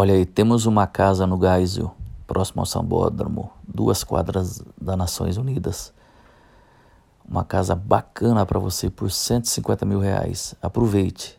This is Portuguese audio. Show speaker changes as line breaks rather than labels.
Olha aí, temos uma casa no Geisel, próximo ao Sambódromo, duas quadras das Nações Unidas. Uma casa bacana para você por 150 mil reais. Aproveite.